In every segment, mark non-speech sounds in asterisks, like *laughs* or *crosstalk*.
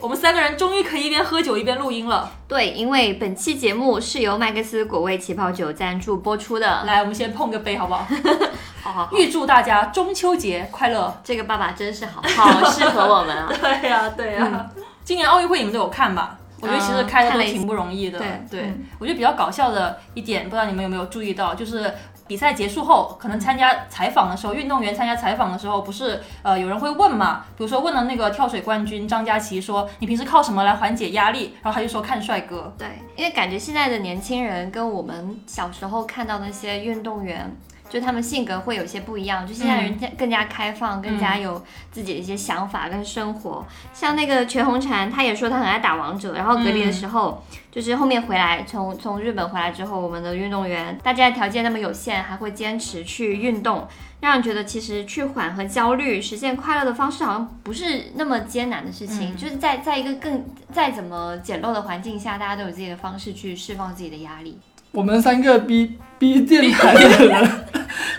我们三个人终于可以一边喝酒一边录音了。对，因为本期节目是由麦克斯果味起泡酒赞助播出的。来，我们先碰个杯，好不好？*laughs* 好好好，预祝大家中秋节快乐！这个爸爸真是好，*laughs* 好适合我们啊。*laughs* 对呀、对呀、今年奥运会你们都有看吧？我觉得其实开的都挺不容易的。对对嗯我觉得比较搞笑的一点，不知道你们有没有注意到，就是比赛结束后，可能参加采访的时候，运动员参加采访的时候，不是呃有人会问嘛？比如说问了那个跳水冠军张佳琪说：“你平时靠什么来缓解压力？”然后他就说看帅哥。对，因为感觉现在的年轻人跟我们小时候看到那些运动员，就他们性格会有些不一样，就现在人家更加开放，更加有自己的一些想法跟生活。像那个全红婵，他也说他很爱打王者，然后隔离的时候，就是后面回来从从日本回来之后，我们的运动员大家条件那么有限，还会坚持去运动。让人觉得其实去缓和焦虑、实现快乐的方式好像不是那么艰难的事情，就是在在一个更再怎么简陋的环境下，大家都有自己的方式去释放自己的压力。我们三个 B B 电台的人，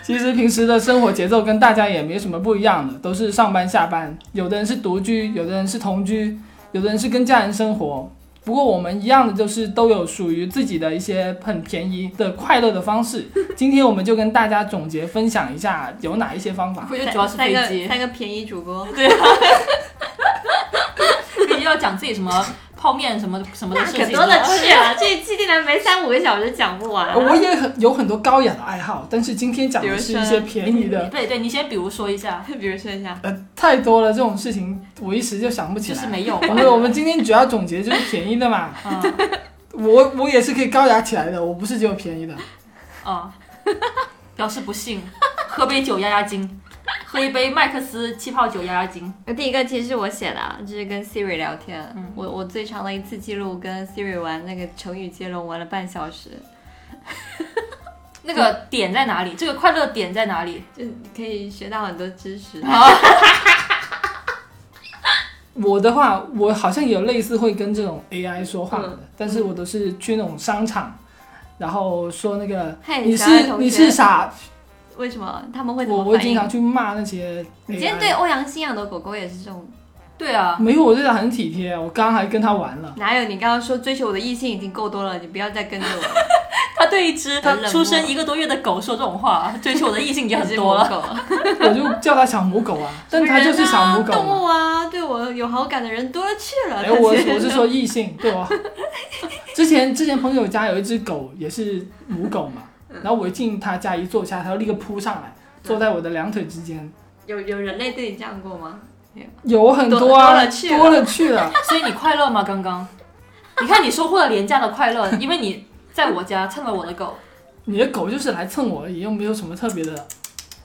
其实平时的生活节奏跟大家也没什么不一样的，都是上班下班。有的人是独居，有的人是同居，有的人是跟家人生活。不过我们一样的就是都有属于自己的一些很便宜的快乐的方式。*laughs* 今天我们就跟大家总结分享一下有哪一些方法。我觉得主要是飞机，三个便宜主播，*laughs* 飞机 *laughs* 要讲自己什么泡面什么什么的那事情。可多了去了，这一期竟然没三五个小时讲不完、我也很有很多高雅的爱好，但是今天讲的是一些便宜的，对对，你先比如说一下，*laughs* 比如说一下，呃，太多了这种事情，我一时就想不起来。就是没有我们我们今天主要总结就是便宜的嘛。嗯 *laughs* 我我也是可以高雅起来的，我不是只有便宜的。啊，*laughs* 表示不信，喝杯酒压压惊，*laughs* 喝一杯麦克斯气泡酒压压惊。第一个其实是我写的、啊，就是跟 Siri 聊天。嗯我我最长的一次记录跟 Siri 玩那个成语接龙玩了半小时，*laughs* 那个点在哪里？这个快乐点在哪里？*laughs* 就可以学到很多知识。我的话，我好像有类似会跟这种 AI 说话的，嗯但是我都是去那种商场，然后说那个嘿你是你是傻，为什么他们会怎我？我会经常去骂那些 AI。你今天对欧阳欣养的狗狗也是这种？对啊，没有，我对它很体贴，我刚刚还跟它玩了。哪有？你刚刚说追求我的异性已经够多了，你不要再跟着我。*laughs* 他对一只很冷漠出生一个多月的狗说这种话，追求我的异性已经很多了。*laughs* 狗，*laughs* 我就叫它小母狗啊，但它就是小母狗动嘛。物啊，对我有好感的人多了去了。哎，我我是说异性，对吧？之前之前朋友家有一只狗，也是母狗嘛，然后我一进他家一坐下，他就立刻扑上来，坐在我的两腿之间，有有人类对你这样过吗？有很多多啊，多了去了多了去了。*laughs* 所以你快乐吗？刚刚，你看你收获了廉价的快乐，因为你在我家蹭了我的狗。你的狗就是来蹭我而已，又没有什么特别的。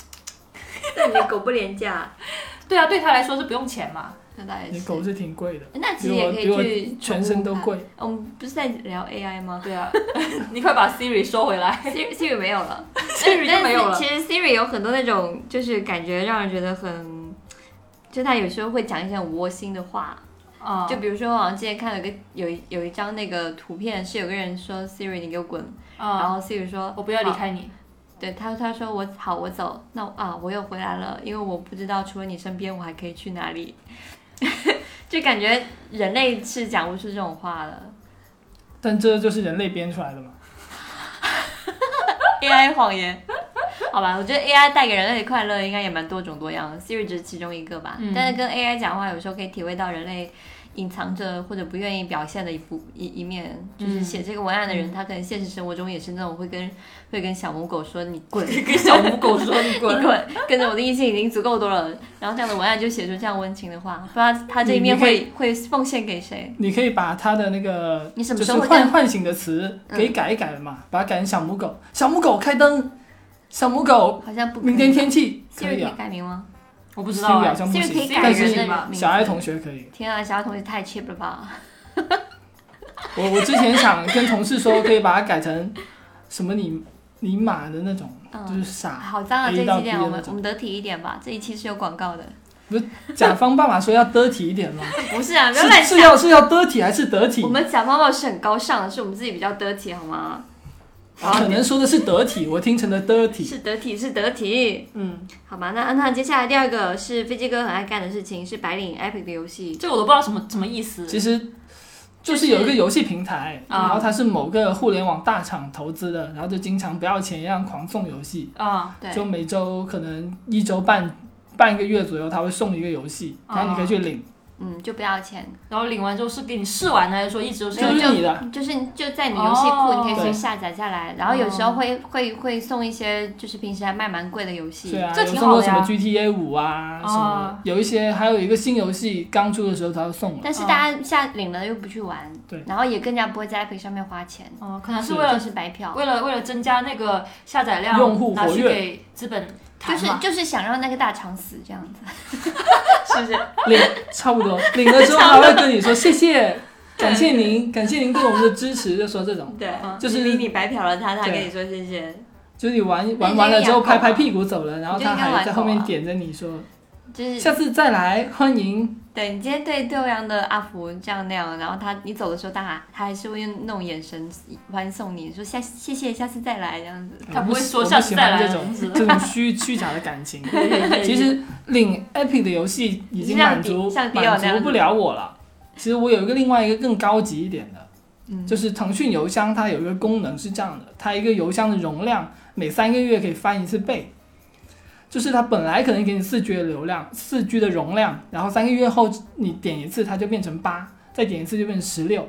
*laughs* 对你的狗不廉价，*laughs* 对啊，对他来说是不用钱嘛。那倒也是。你狗是挺贵的，那其实也可以去全身都贵。我们不是在聊 AI 吗对啊，*laughs* 你快把 Siri 收回来。？Siri Siri 没有了 Siri 就没有了但其实 Siri 有很多那种，就是感觉让人觉得很，就他有时候会讲一些很窝心的话。啊，就比如说，我好像之前看了个有一有一张那个图片，是有个人说 Siri 你给我滚，然啊，后 Siri 说我不要离开你。对他，他说我好，我走，那啊，我又回来了，因为我不知道除了你身边，我还可以去哪里。*laughs* 就感觉人类是讲不出这种话的但这就是人类编出来的嘛。*laughs* AI 谎言。好吧，我觉得 AI 带给人类的快乐应该也蛮多种多样的，Siri 只是其中一个吧。嗯但是跟 AI 讲话，有时候可以体会到人类隐藏着或者不愿意表现的一部一一面。就是嗯写这个文案的人，他可能现实生活中也是那种会跟会跟小母狗说你滚，*laughs* 跟小母狗说你你滚。滚，跟着我的异性已经足够多了。然后这样的文案就写出这样温情的话，不知道他这一面会会奉献给谁？你可以把他的那个你什么就是时候会跟唤唤醒的词嗯给改一改嘛，把它改成小母狗，小母狗开灯，小母狗好像不明天天气可以以啊，改名吗？我不知道啊。好像不 Siri 可以行，改但是人的名小爱同学可以。天啊，小爱同学太 cheap 了吧！*laughs* 我我之前想跟同事说，可以把它改成什么你你马的那种，嗯就是傻。好脏啊！这一到期这样，我们我们得体一点吧。这一期是有广告的，不是甲方爸爸说要得体一点吗，*laughs* 不是啊，不要乱是是。要是要得体还是得体我？们甲方爸爸是很高尚的，是我们自己比较得体，好吗？可能说的是得体，我听成了 dirty。是得体，是得体。嗯，好吧，那那接下来第二个是飞机哥很爱干的事情，是白领 Epic 的游戏。这我都不知道什么什么意思。其实就是有一个游戏平台，啊然后它是某个互联网大厂投资的，然后就经常不要钱一样狂送游戏，啊，对，就每周可能一周半半个月左右，他会送一个游戏，啊然后你可以去领，嗯，就不要钱，然后领完之后是给你试玩的，还是说一直都是就你的。就是就在你游戏库，你可以去下载下来，然后有时候会会会送一些就是平时还卖蛮贵的游戏。对啊，这有送过什么挺好的呀 GTA 五啊，哦什么有一些还有一个新游戏刚出的时候他就送了，但是大家下领了又不去玩，对。然后也更加不会在 App 上面花钱，哦，可能是是为了是白嫖。为了为了增加那个下载量，用户拿去活跃给资本就。是就是想让那个大肠死这样子，*laughs* 是不是？领差不多。*laughs* 领了之后还会跟你说谢谢，感谢您，感谢您对我们的支持，就说这种，对嗯。就是明明你白嫖了他，他跟你说谢谢，就是你玩玩完了之后拍拍屁股走了，然后他还在后面点着你说就是下次再来，欢迎。对你今天对对阳的阿福这样那样，然后他你走的时候，他还他还是会用那种眼神欢送你，说下谢谢，下次再来这样子。他不会说我下次喜再来这种这种虚虚假的感情。其实领 Epic 的游戏已经满足满足不了我了。其实我有一个另外一个更高级一点的，嗯就是腾讯邮箱它有一个功能是这样的，它一个邮箱的容量每三个月可以翻一次倍。就是它本来可能给你四 G 的流量，四 G 的容量，然后三个月后你点一次它就变成八，再点一次就变成十六，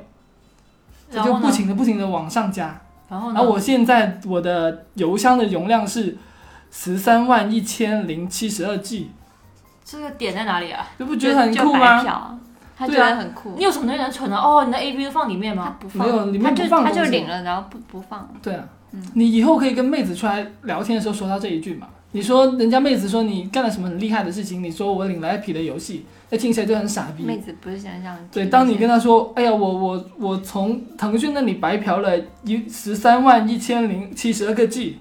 它就不然后呢？停的不停的往上加。然后呢？然后我现在我的邮箱的容量是十三万一千零七十二 G，这个点在哪里啊？你不觉得很酷吗？嫖，他觉得很酷。你有什么东西能存的？哦，你的 A B 都放里面吗？不放，没有里面他就他就不放东西领了，然后不不放。对啊，嗯你以后可以跟妹子出来聊天的时候说到这一句嘛。你说人家妹子说你干了什么很厉害的事情，你说我领了 IP 的游戏，那听起来就很傻逼。妹子不是想想对，当你跟她说，哎呀，我我我从腾讯那里白嫖了一十三万一千零七十二个 G，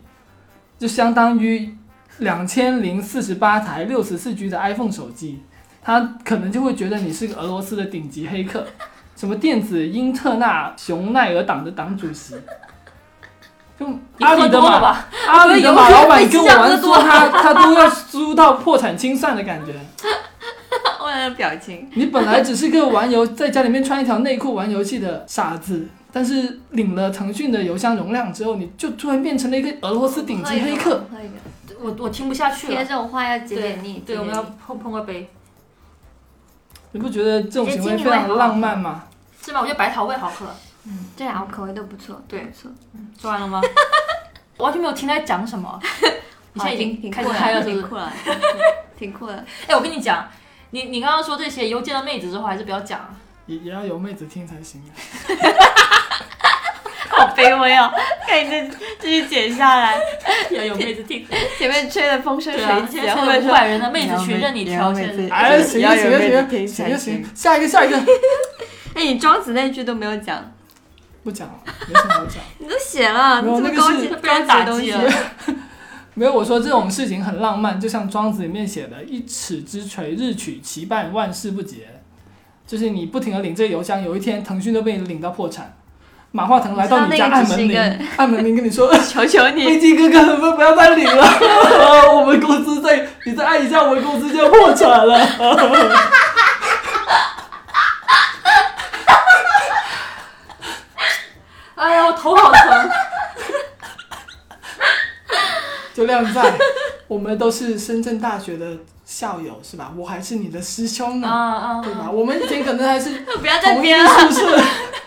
就相当于两千零四十八台六十四 G 的 iPhone 手机，她可能就会觉得你是个俄罗斯的顶级黑客，什么电子英特纳熊奈尔党的党主席。就阿里的马，吧？阿里的马老板跟我玩被说他他都要输到破产清算的感觉。*laughs* 我的表情，你本来只是个玩游，在家里面穿一条内裤玩游戏的傻子，但是领了腾讯的邮箱容量之后，你就突然变成了一个俄罗斯顶级黑客。喝一个，我我听不下去了。贴这种话要解解腻。对，我们要碰碰个杯，你不觉得这种行为非常的浪漫吗？是吗？我觉得白桃味好喝。嗯，这两个口味都不错，对都不错。说完了吗？*laughs* 完全没有听他讲什么。*laughs* 你现在已经挺开始嗨了，是不是？挺酷了，*laughs* 挺酷的。哎，我跟你讲，你你刚刚说这些，以后见到妹子之后还是不要讲啊。也也要有妹子听才行啊。好卑微哦！看你这继续剪下来，要有妹子听。前面吹的风生水起，后面说百人的妹子群任你挑，选哎，行行行行行行。，下一个下一个，哎，你庄子那句都没有讲，不讲了，没什么好讲。*laughs* 你都写了，没有你这么高级那个是被人打击了高级的东西。*laughs* 没有，我说这种事情很浪漫，就像庄子里面写的“一尺之锤，日取其半，万事不竭”，就是你不停的领这个邮箱，有一天腾讯都被你领到破产。马化腾来到你家按门铃，按门铃跟你说求求：“你，飞机哥哥，能不能不要再领了？我们公司再你再按一下，我们公司就要破产了。”哎呀，我头好疼。在，我们都是深圳大学的校友是吧？我还是你的师兄啊呢，啊！对吧？我们以前可能还是不要再同一个编了，宿舍、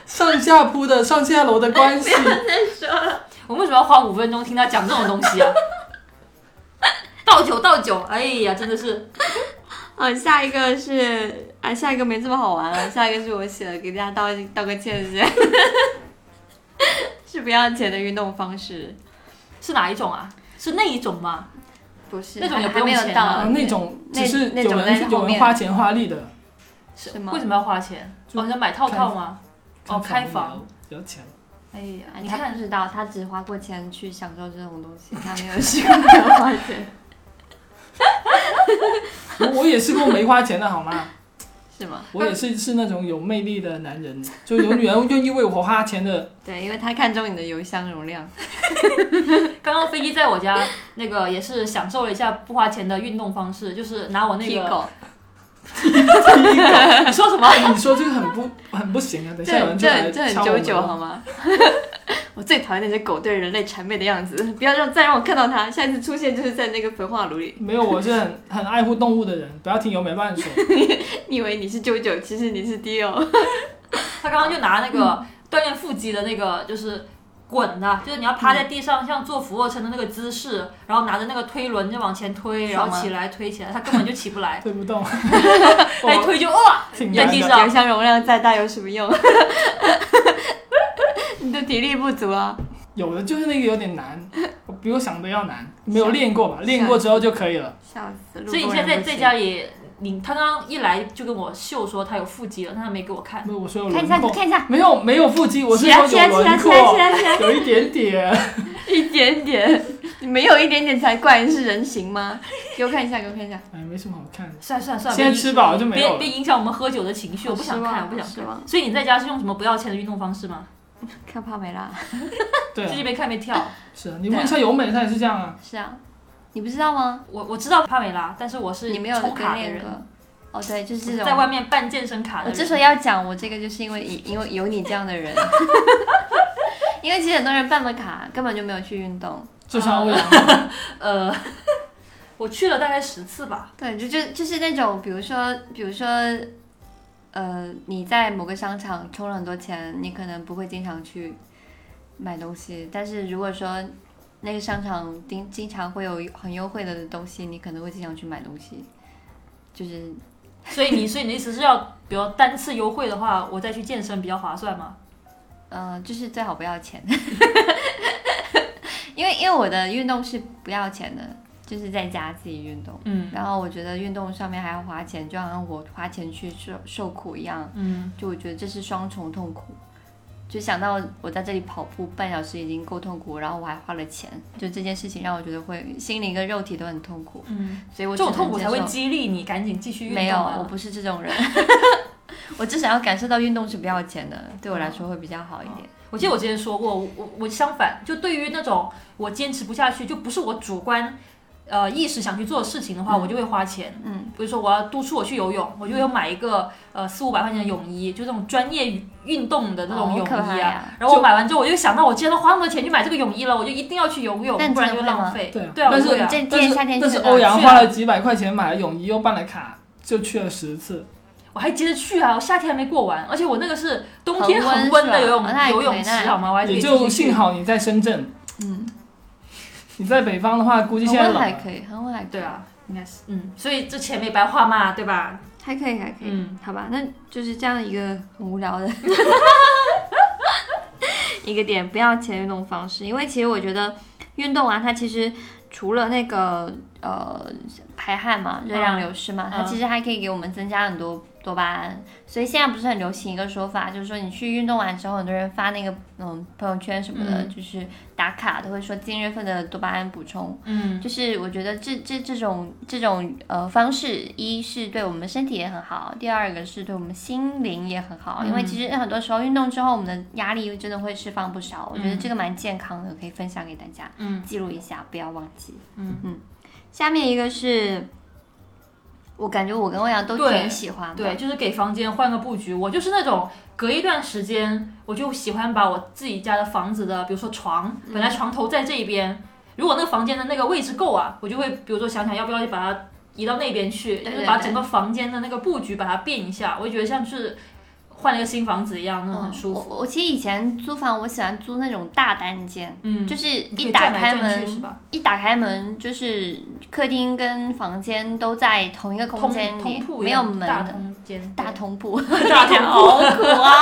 上下铺的上下楼的关系。*laughs* 再说了。我们为什么要花五分钟听他讲这种东西啊？*laughs* 倒酒倒酒，哎呀，真的是。好，下一个是啊，下一个没这么好玩了，下一个是我写的，给大家道道个歉先，*laughs* 是不要钱的运动方式，是哪一种啊？是那一种吗？不是那种也还还没有不用钱啊到啊，那种只是那种有人有人花钱花力的，是吗为什么要花钱？就哦，你要买套套吗？哦，开房。要钱。哎呀，你看不知道，他只花过钱去享受这种东西，*laughs* 他没有试过没有花钱。我我也试过没花钱的好吗？是吗？我也是是那种有魅力的男人，就有女人愿意为我花钱的。*laughs* 对，因为他看中你的邮箱容量。*laughs* 刚刚飞机在我家那个也是享受了一下不花钱的运动方式，就是拿我那个。*laughs* 你说什么？你说这个很不 *laughs* 很不行啊！等下有人就来这很敲我们九九好吗？*laughs* 我最讨厌那些狗对人类谄媚的样子，不要让再让我看到它，下一次出现就是在那个焚化炉里。没有，我是很很爱护动物的人，不要听由美乱说。你以为你是九九，其实你是 Dio。他刚刚就拿那个锻炼腹肌的那个，就是滚的，就是你要趴在地上，像做俯卧撑的那个姿势，然后拿着那个推轮就往前推，然后起来推起来，他根本就起不来，*laughs* 推不动，他 *laughs* 一推就哇。在地上邮箱容量再大有什么用？*laughs* 你的体力不足啊。有的就是那个有点难，比我想的要难，没有练过吧？练过之后就可以了。笑死！所以你现在在在家也，你他刚刚一来就跟我秀说他有腹肌了，但他没给我看。没有，我说有看一下，轮廓，看一下，没有没有腹肌，我是起来起来说有轮起来起来起廓，来，*laughs* 有一点点。*laughs* 一点点，你没有一点点才怪，是人形吗？给我看一下，给我看一下。哎，没什么好看的。算了算了算了，先吃饱就没有了别别影响我们喝酒的情绪，我不想看，我不想看。所以你在家是用什么不要钱的运动方式吗？*laughs* 看帕梅拉。对啊，最近没看没跳。是啊，你问一下尤美，她也是这样啊。是啊，你不知道吗？我我知道帕梅拉，但是我是你没有充卡的人。哦，对，就是这种。在外面办健身卡的人。我之所以要讲我这个，就是因为因为有你这样的人。*laughs* 因为其实很多人办了卡，根本就没有去运动。就像欧阳嘛，*laughs* 呃，我去了大概十次吧。对，就就就是那种，比如说，比如说，呃，你在某个商场充了很多钱，你可能不会经常去买东西，但是如果说那个商场经经常会有很优惠的东西，你可能会经常去买东西，就是 *laughs* 所以你所以你的意思是要，比如单次优惠的话，我再去健身比较划算吗？呃，就是最好不要钱，*laughs* 因为因为我的运动是不要钱的，就是在家自己运动。嗯然后我觉得运动上面还要花钱，就好像我花钱去受受苦一样，嗯，就我觉得这是双重痛苦。就想到我在这里跑步半小时已经够痛苦，然后我还花了钱，就这件事情让我觉得会心灵跟肉体都很痛苦，嗯，所以我这种痛苦才会激励你赶紧继续运动、啊。没有，我不是这种人，*laughs* 我只想要感受到运动是不要钱的，对我来说会比较好一点。我记得我之前说过，我我我相反，就对于那种我坚持不下去，就不是我主观呃意识想去做的事情的话，我就会花钱。嗯，比如说我要督促我去游泳，我就要买一个呃四五百块钱的泳衣，就这种专业运动的那种泳哦好可怕衣啊。呀然后我买完之后，我就想到我既然都花那么多钱去买这个泳衣了，我就一定要去游泳，但不然就的会吗浪费。对啊对啊，但是我会啊。这今但是夏天但是欧阳花了几百块钱买了泳衣，又办了卡，就去了十次。我还接着去啊，我夏天还没过完，而且我那个是冬天恒温的游泳游泳池好吗？我还可以也就继续去幸好你在深圳，嗯，你在北方的话，估计现在冷了。温还可以，恒温还可以对，啊，应该是嗯，所以这钱没白花嘛，对吧？还可以，还可以。嗯，好吧，那就是这样一个很无聊的 *laughs* *laughs* 一个点，不要钱运动方式。因为其实我觉得运动啊，它其实除了那个呃排汗嘛，热量流失嘛，它嗯其实还可以给我们增加很多多巴胺。所以现在不是很流行一个说法，就是说你去运动完之后，很多人发那个嗯朋友圈什么的，嗯就是打卡都会说今日份的多巴胺补充。嗯，就是我觉得这这这种这种呃方式，一是对我们身体也很好，第二个是对我们心灵也很好。因为其实很多时候运动之后，我们的压力真的会释放不少。我觉得这个蛮健康的，可以分享给大家，嗯，记录一下，不要忘记。嗯嗯。下面一个是，我感觉我跟欧阳都挺喜欢的。对，就是给房间换个布局。我就是那种隔一段时间，我就喜欢把我自己家的房子的，比如说床，本来床头在这一边，如果那个房间的那个位置够啊，我就会比如说想想要不要把它移到那边去，就是把整个房间的那个布局把它变一下，我就觉得像是换了一个新房子一样，那种很舒服。嗯我我其实以前租房，我喜欢租那种大单间，嗯，就是一打开门？一打开门就是客厅跟房间都在同一个空间里没有门的。通间，大通 *laughs* 铺，大通好苦啊！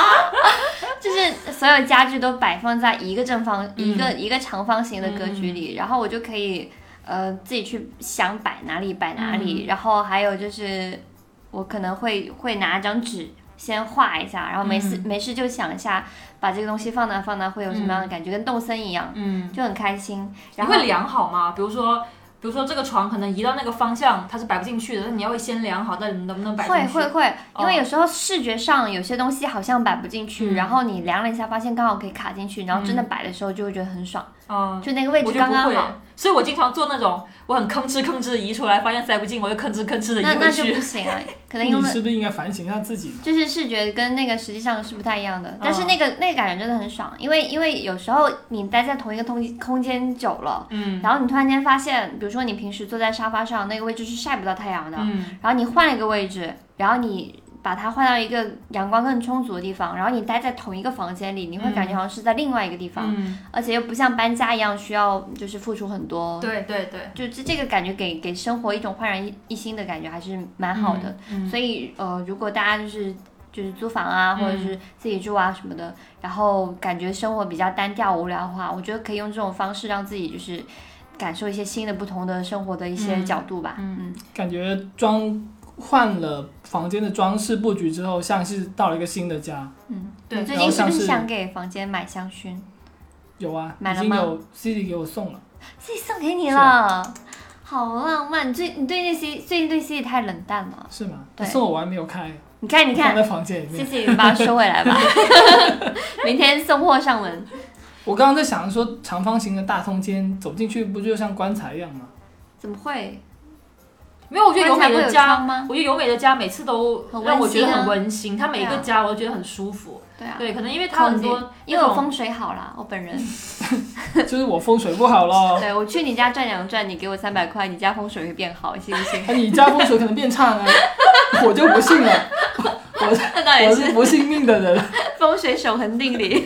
*laughs* 就是所有家具都摆放在一个正方、一个一个长方形的格局里，然后我就可以呃自己去想摆哪里摆哪里，然后还有就是我可能会会拿一张纸先画一下，然后没事、没事就想一下把这个东西放那放那会有什么样的感觉，跟动森一样，嗯，就很开心。你然后会量好吗？比如说。比如说这个床可能移到那个方向，它是摆不进去的，那你要会先量好，到底能不能摆进去。会会会，因为哦有时候视觉上有些东西好像摆不进去，嗯然后你量了一下，发现刚好可以卡进去，然后真的嗯摆的时候就会觉得很爽，嗯，就那个位置刚刚好。，所以我经常做那种我很吭哧吭哧地移出来，发现塞不进，我就吭哧吭哧的移回那那就不去。行啊，*laughs* 可能因为你是不是应该反省一下自己呢？就是视觉跟那个实际上是不太一样嗯的，但是那个那个感觉真的很爽，因为因为有时候你待在同一个空空间久了，嗯然后你突然间发现，比如说你平时坐在沙发上那个位置是晒不到太阳的，嗯然后你换了一个位置，然后你把它换到一个阳光更充足的地方，然后你待在同一个房间里，你会感觉好像是在另外一个地方，嗯，而且又不像搬家一样需要就是付出很多。对对对，就这这个感觉给给生活一种焕然一一新的感觉，还是蛮好的。嗯。所以呃，如果大家就是就是租房啊，嗯或者是自己住啊什么的，然后感觉生活比较单调无聊的话，我觉得可以用这种方式让自己就是感受一些新的不同的生活的一些嗯角度吧。嗯嗯，感觉装换了房间的装饰布局之后，像是到了一个新的家。嗯对你最近是不是想给房间买香薰？有啊，买了吗已经有 CD 给我送了。自己送给你是了，好浪漫。你最你对那 C 最近对 C 太冷淡了。是吗？对送我我还没有开，你看，你看放在，房间里谢面。谢你把它收回来吧。*laughs* 明天送货上门。我刚刚在想说，长方形的大空间走进去不就像棺材一样吗？怎么会？没有，我觉得由美的家？我觉得由美的家每次都很让我觉得温馨啊很温馨，它每个家我都觉得很舒服。对啊，对，可能因为它很多因为我风水好啦，我本人。*laughs* *laughs* 就是我风水不好咯。对我去你家转两转，你给我三百块，你家风水会变好，信不信？你家风水可能变差呢，*laughs* 我就不信了。我那倒也我是是不信命的人。风水守恒定理。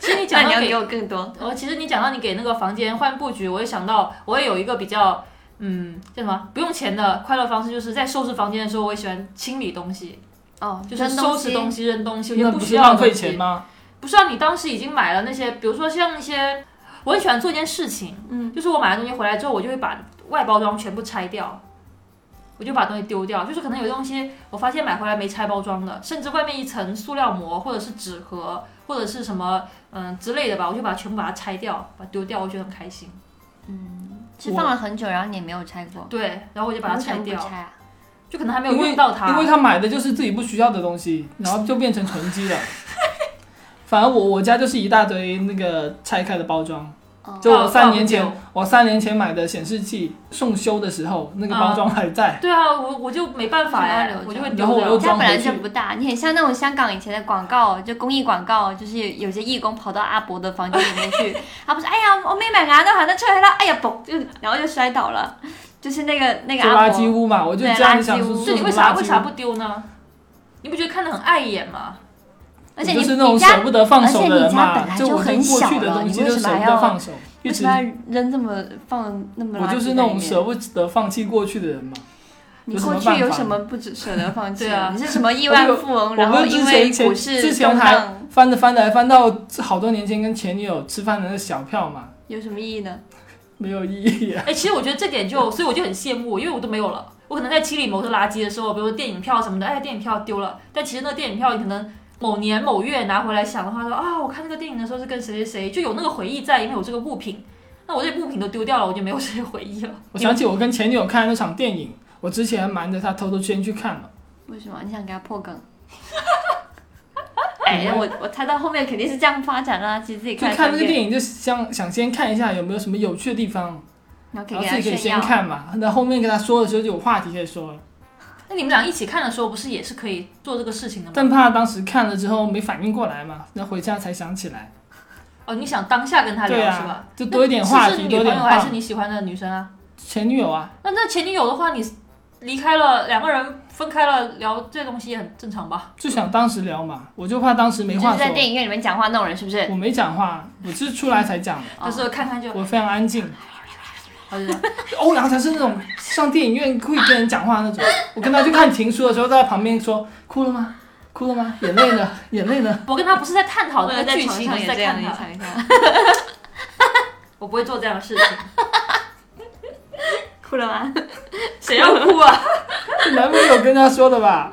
其实你那讲到给你要给我更多。我其实你讲到你给那个房间换布局，我也想到我也有一个比较嗯叫什么不用钱的快乐方式，就是在收拾房间的时候，我也喜欢清理东西，哦，就是收拾东西。扔东西，我觉那得需不是浪费钱吗？不是啊，你当时已经买了那些，比如说像一些，我很喜欢做一件事情，嗯，就是我买了东西回来之后，我就会把外包装全部拆掉，我就把东西丢掉。就是可能有东西我发现买回来没拆包装的，甚至外面一层塑料膜或者是纸盒或者是什么嗯之类的吧，我就把它全部把它拆掉，把它丢掉，我觉得很开心。是放了很久，然后你也没有拆过，对，然后我就把它拆掉。就可能还没有用到它。因为他买的就是自己不需要的东西，然后就变成囤积了。*laughs* 反正我我家就是一大堆那个拆开的包装，哦就我三年前我三年前买的显示器送修的时候，那个包装还在。对啊，我我就没办法哎为什么要留，着我就会然后我又丢掉。家本来就不大，你很像那种香港以前的广告，就公益广告，就是有些义工跑到阿伯的房间里面去，*laughs* 阿伯说：“哎呀，我没买牙都喊他出来了，哎呀，嘣，就然后就摔倒了，就是那个那个就垃阿伯。圾屋嘛，我就对这样想垃圾屋就你说说什么垃圾为啥为啥不，丢呢？你不觉得看得很碍眼吗？而且你就是那种舍不得放手的人嘛就就我已经很小过去的东西就舍不得放手，一直为什么要扔这么放那么？我就是那种舍不得放弃过去的人嘛。你过去有什么不止舍得放弃对啊你是什么亿万富翁，然后因为股市之前还动荡，翻着翻着还翻到好多年前跟前女友吃饭的那个小票嘛，有什么意义呢？没有意义啊。哎、其实我觉得这点就，所以我就很羡慕，因为我都没有了。我可能在清理某个垃圾的时候，比如说电影票什么的，哎，电影票丢了，但其实那电影票你可能某年某月拿回来想的话，说啊，我看那个电影的时候是跟谁谁谁，就有那个回忆在，因为有这个物品。那我这物品都丢掉了，我就没有这些回忆了。我想起我跟前女友看的那场电影，我之前瞒着她偷偷先去看了。为什么你想给她破梗？*laughs* 哎，我我猜到后面肯定是这样发展啦。其实自己看就，看那个电影，就想想先看一下有没有什么有趣的地方，然后自己可以。先看嘛。那后面跟她说的时候就有话题可以说了。那你们俩一起看的时候，不是也是可以做这个事情的吗？但怕当时看了之后没反应过来嘛，那回家才想起来。哦，你想当下跟他对聊、是吧啊？，就多一点话题，是是女朋多一点话友还是。你喜欢的女生啊？前女友啊，那那前女友的话，你离开了，两个人分开了，聊这东西也很正常吧？就想当时聊嘛，我就怕当时没话说就是在。电影院里面讲话那种人，是不是？我没讲话，我是出来才讲的，哦就是看看就，我非常安静。*laughs* 欧阳才是那种上电影院会跟人讲话那种。我跟他去看《情书》的时候，在他旁边说：“哭了吗？哭了吗？眼泪呢？眼泪呢我跟他不是在探讨那个剧情，是也看他。想一下，我不会做这样的事情。哭了吗？谁要哭啊？男朋友跟他说的吧？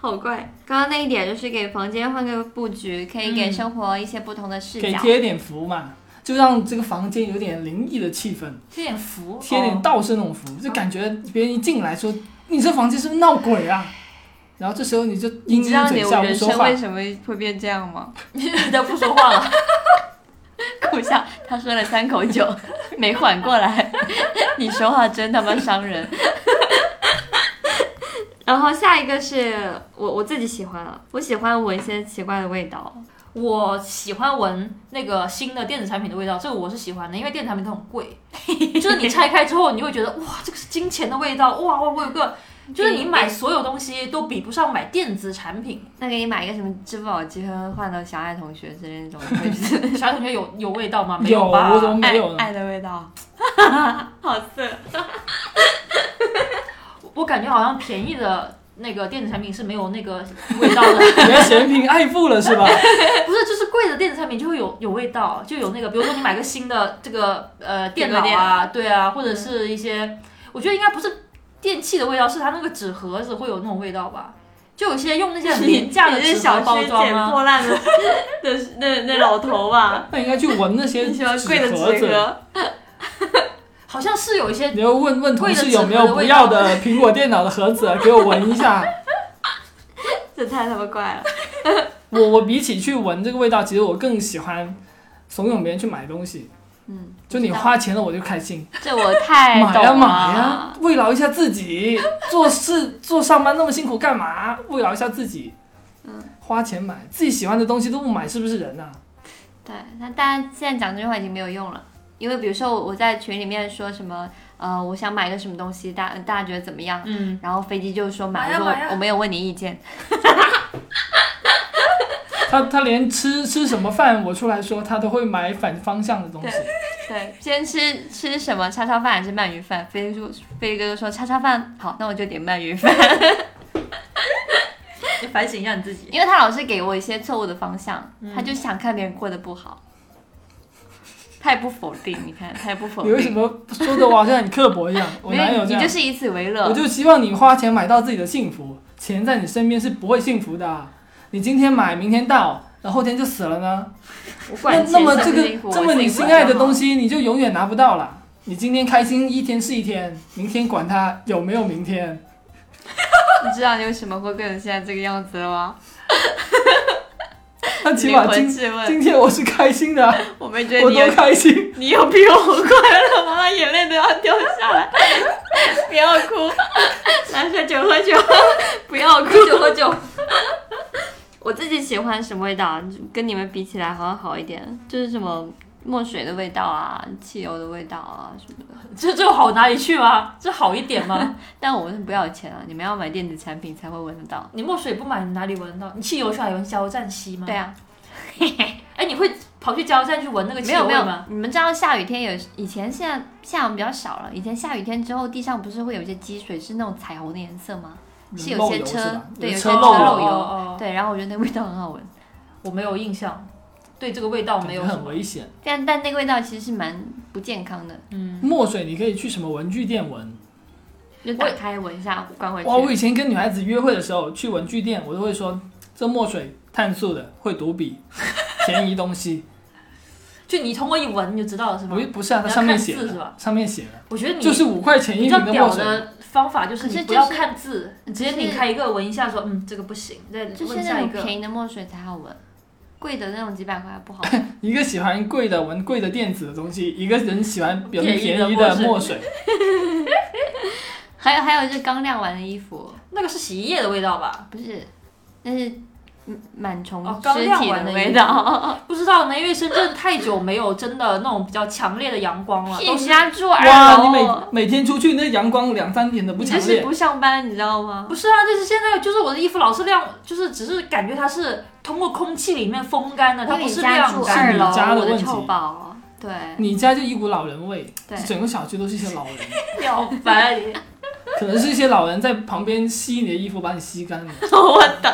好怪。刚刚那一点就是给房间换个布局，可以给嗯生活一些不同的视角。给贴一点符嘛。就让这个房间有点灵异的气氛，贴点符，贴点哦道士那种符，就感觉别人一进来说你这房间是不是闹鬼啊？然后这时候你就你阴知道你阴嘴笑不说话人生为，什么会变这样吗？*laughs* 都不说话了。*laughs* 苦笑，他喝了三口酒，*laughs* 没缓过来。你说话真他妈伤人。然后下一个是我我自己喜欢了，我喜欢闻一些奇怪的味道。我喜欢闻那个新的电子产品的味道，这个我是喜欢的，因为电子产品都很贵，*laughs* 就是你拆开之后，你就会觉得哇，这个是金钱的味道，哇哇，我有个，就是你买所有东西都比不上买电子产品。那给你买一个什么支付宝积分换到小爱同学之类那种，*laughs* *laughs* 小同学有有味道吗？没有吧？我怎么没有呢？爱爱的味道，好色。我感觉好像便宜的那个电子产品是没有那个味道的，你要嫌贫爱富了是吧？*laughs* 不是，就是贵的电子产品就会有有味道，就有那个，比如说你买个新的这个呃电脑啊，对啊，或者是一些，我觉得应该不是电器的味道，是它那个纸盒子会有那种味道吧。就有些用那些很 *laughs* 廉价的你是纸盒包小区捡装啊，破烂的 *laughs* 那那那老头吧？那应该去闻那些你喜欢贵的。纸盒？好像是有一些你要问问同事有没有不要的苹果电脑的盒子，*laughs* 给我闻一下。*laughs* 这太他妈怪了。*laughs* 我我比起去闻这个味道，其实我更喜欢怂恿别人去买东西。嗯，就你花钱了，我就开心，这我太买呀。买呀，慰劳一下自己。做事做上班那么辛苦干嘛？慰劳一下自己。嗯，花钱买自己喜欢的东西都不买，是不是人呐、啊对，那当然现在讲这句话已经没有用了，因为比如说我我在群里面说什么，呃，我想买个什么东西，大大家觉得怎么样？嗯，然后飞机就说买，我说我没有问你意见，*laughs* 他他连吃吃什么饭，我出来说他都会买反方向的东西。对，先吃吃什么叉烧饭还是鳗鱼饭？飞就飞哥就说叉烧饭好，那我就点鳗鱼饭，*laughs* 你反省一下你自己。因为他老是给我一些错误的方向，嗯他就想看别人过得不好，他也不否定，你看他也不否定你为什，么说的我好像很刻薄一样？我没哪有这样你就？是以此为乐，我就希望你花钱买到自己的幸福，钱在你身边是不会幸福的啊。你今天买，明天到，然后后天就死了呢？那那么这个这么你心爱的东西，你就永远拿不到了。你今天开心一天是一天，明天管它有没有明天。你知道你为什么会变成现在这个样子了吗？*laughs* 那起码今今天我是开心的啊，*laughs* 我没觉得你有多开心。*laughs* 你有比我快乐吗？眼泪都要掉下来，不要哭，来喝酒喝酒，不要哭。喝酒喝酒，我自己喜欢什么味道？跟你们比起来好像好一点，就是什么墨水的味道啊，汽油的味道啊什么的。*laughs* 这这好哪里去吗？这好一点吗？*laughs* 但我们不要钱啊，你们要买电子产品才会闻得到。你墨水不买，你哪里闻得到？你汽油去哪里闻？加油站吸吗？对。啊，*laughs* 哎，你会跑去加油站去闻那个汽没有没有油味吗？，你们知道下雨天有以前现在现在比较少了，以前下雨天之后地上不是会有一些积水是那种彩虹的颜色吗？是有些车对有些车漏油对，然后我觉得那味道很好闻。我没有印象，对这个味道没有。很危险。但但那个味道其实是蛮不健康的，嗯，墨水你可以去什么文具店闻。就打开闻一下，关回去。哇，我以前跟女孩子约会的时候去文具店，我都会说这墨水碳素的，会读笔，*laughs* 便宜东西。就你通过一闻你就知道了是吗不？不是啊，它上面写看字是吧，上面写的，我觉得你就是五块钱一比较瓶的墨水。的方法就是你不要看字，你直接就是拧开一个闻一下，说嗯这个不行，再就是那。便宜的墨水才好闻，贵的那种几百块不好。*laughs* 一个喜欢贵的闻贵的电子的东西，一个人喜欢比较便宜的 *laughs* 墨墨水。*laughs* 还有还有就是刚晾完的衣服，那个是洗衣液的味道吧？不是，那是嗯螨虫哦刚尸体晾完的味道。不知道呢，因为深圳太久没有真的那种比较强烈的阳光了，都家住二哇，楼，你每每天出去那阳光两三点的不你强烈，就是不上班，你知道吗？不是啊，就是现在就是我的衣服老是晾，就是只是感觉它是通过空气里面风干的，它不是晾干你住二楼，家的问题。对，你家就一股老人味，对整个小区都是一些老人，你好烦你。*laughs* 可能是一些老人在旁边吸你的衣服，把你吸干了。*laughs* 我等，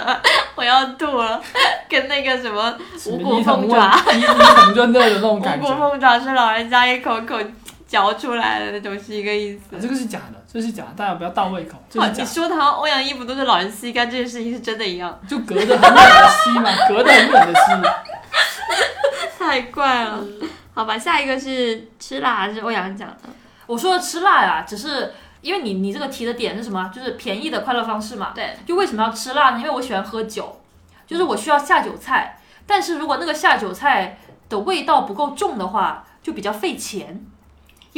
我要吐了，*laughs* 跟那个什么五谷凤爪，伊伊藤润二的那种感觉。谷凤爪是老人家一口口嚼出来的那种，是一个意思。啊这个是假的，这是假的，大家不要倒胃口，这你说的好像欧阳衣服都是老人吸干这件事情是真的一样，就隔得很远的吸嘛，*laughs* 隔得很远的吸。*laughs* 太怪了。好吧，下一个是吃辣，还是欧阳讲的？我说的吃辣呀，只是因为你你这个提的点是什么？就是便宜的快乐方式嘛。对，就为什么要吃辣呢？因为我喜欢喝酒，就是我需要下酒菜，但是如果那个下酒菜的味道不够重的话，就比较费钱。